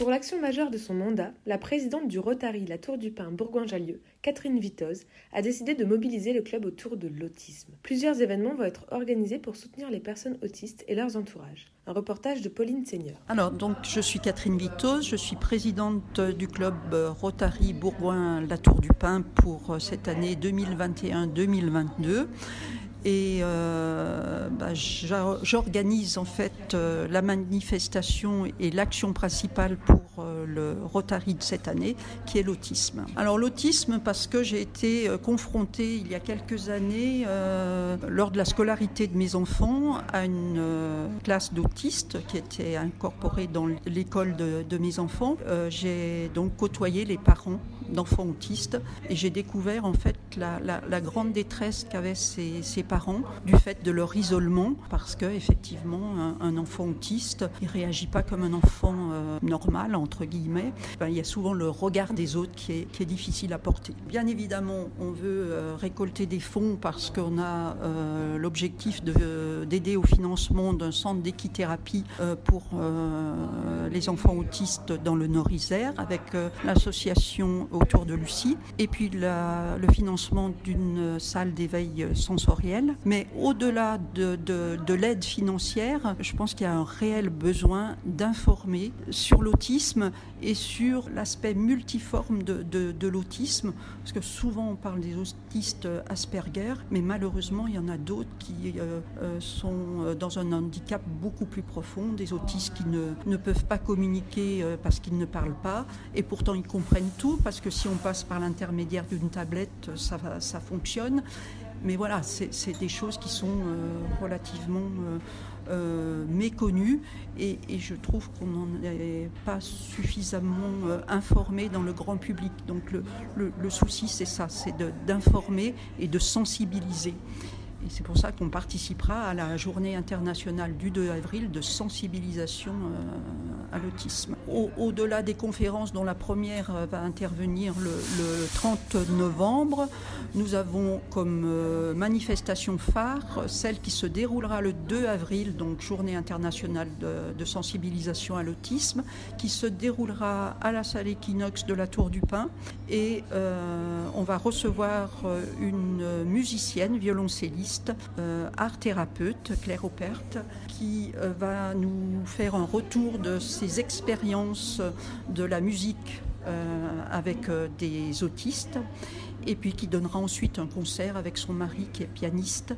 Pour l'action majeure de son mandat, la présidente du Rotary La Tour du Pin Bourgoin-Jallieu, Catherine Vitoz, a décidé de mobiliser le club autour de l'autisme. Plusieurs événements vont être organisés pour soutenir les personnes autistes et leurs entourages. Un reportage de Pauline Seigneur. Alors, donc, je suis Catherine Vitoz, je suis présidente du club Rotary Bourgoin La Tour du Pin pour cette année 2021-2022 et euh, bah, j'organise en fait euh, la manifestation et l'action principale pour le Rotary de cette année, qui est l'autisme. Alors l'autisme parce que j'ai été confrontée il y a quelques années, lors de la scolarité de mes enfants, à une classe d'autistes qui était incorporée dans l'école de, mes enfants. j'ai donc côtoyé les parents d'enfants autistes et j'ai découvert en fait la, grande détresse qu'avaient ces, parents du fait de leur isolement, parce que effectivement, un, enfant autiste, il réagit pas comme un enfant euh, normal entre guillemets. il y a souvent le regard des autres qui est, difficile à porter. Bien évidemment, on veut euh, récolter des fonds parce qu'on a euh, l'objectif d'aider au financement d'un centre d'équithérapie pour les enfants autistes dans le Nord-Isère avec l'association autour de Lucie et puis le financement d'une salle d'éveil sensoriel mais au-delà de, l'aide financière, je pense qu'il y a un réel besoin d'informer sur l'autisme et sur l'aspect multiforme de, l'autisme, parce que souvent on parle des autistes Asperger, mais malheureusement il y en a d'autres qui euh, euh, sont dans un handicap beaucoup plus profond, des autistes qui ne, peuvent pas communiquer euh, parce qu'ils ne parlent pas, et pourtant ils comprennent tout, parce que si on passe par l'intermédiaire d'une tablette, ça fonctionne. Mais voilà, c'est des choses qui sont euh, relativement euh, euh, méconnues et, je trouve qu'on n'en est pas suffisamment informé dans le grand public. Donc le souci, c'est ça, c'est d'informer et de sensibiliser. Et c'est pour ça qu'on participera à la journée internationale du 2 avril de sensibilisation euh, à l'autisme. Au-delà des conférences dont la première euh, va intervenir le, 30 novembre, nous avons comme euh, manifestation phare celle qui se déroulera le 2 avril, donc journée internationale de, sensibilisation à l'autisme, qui se déroulera à la salle Equinox de la Tour du Pin. Et on va recevoir une musicienne, violoncelliste, euh, art thérapeute, Claire Opert, qui euh, va nous faire un retour de ses expériences de la musique euh, avec des autistes et puis qui donnera ensuite un concert avec son mari qui est pianiste,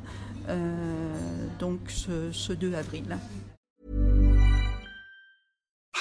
donc ce 2 avril.